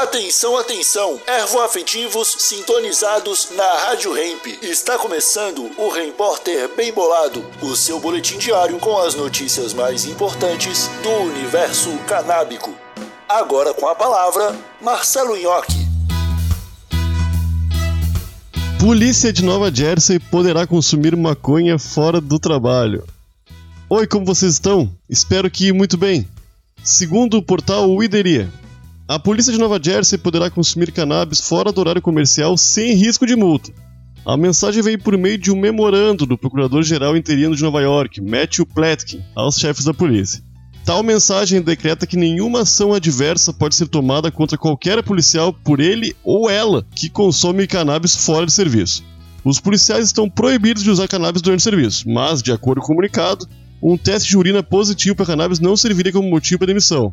Atenção, atenção! Ervoafetivos sintonizados na Rádio Hemp. Está começando o Repórter Bem Bolado, o seu boletim diário com as notícias mais importantes do universo canábico. Agora com a palavra, Marcelo Nhoque. Polícia de Nova Jersey poderá consumir maconha fora do trabalho. Oi, como vocês estão? Espero que muito bem. Segundo o portal Wideria, a polícia de Nova Jersey poderá consumir cannabis fora do horário comercial sem risco de multa. A mensagem veio por meio de um memorando do Procurador-Geral Interino de Nova York, Matthew Platkin, aos chefes da polícia. Tal mensagem decreta que nenhuma ação adversa pode ser tomada contra qualquer policial por ele ou ela que consome cannabis fora de serviço. Os policiais estão proibidos de usar cannabis durante o serviço, mas, de acordo com o comunicado, um teste de urina positivo para cannabis não serviria como motivo para demissão.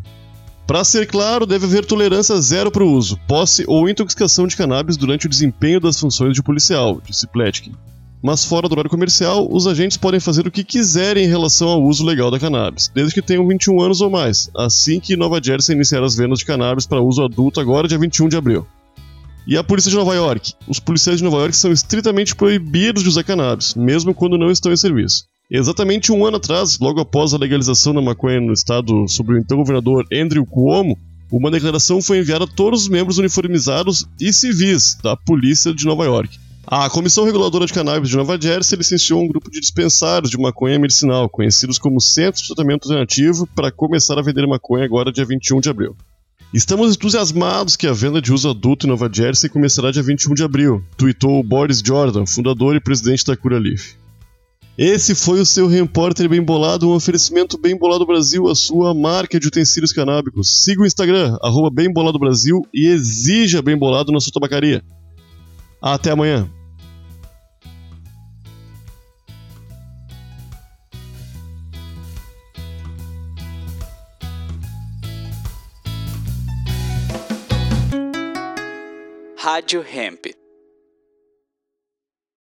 Para ser claro, deve haver tolerância zero para o uso, posse ou intoxicação de cannabis durante o desempenho das funções de policial, disse Pletkin. Mas fora do horário comercial, os agentes podem fazer o que quiserem em relação ao uso legal da cannabis, desde que tenham 21 anos ou mais, assim que Nova Jersey iniciar as vendas de cannabis para uso adulto agora, dia 21 de abril. E a polícia de Nova York? Os policiais de Nova York são estritamente proibidos de usar cannabis, mesmo quando não estão em serviço. Exatamente um ano atrás, logo após a legalização da maconha no estado sob o então governador Andrew Cuomo, uma declaração foi enviada a todos os membros uniformizados e civis da polícia de Nova York. A Comissão Reguladora de Cannabis de Nova Jersey licenciou um grupo de dispensários de maconha medicinal, conhecidos como Centros de Tratamento Alternativo, para começar a vender maconha agora dia 21 de abril. Estamos entusiasmados que a venda de uso adulto em Nova Jersey começará dia 21 de abril, tweetou Boris Jordan, fundador e presidente da Curaleaf. Esse foi o seu repórter bem bolado, um oferecimento bem bolado Brasil, a sua marca de utensílios canábicos. Siga o Instagram, arroba bem bolado Brasil e exija bem bolado na sua tabacaria. Até amanhã. Rádio Hemp.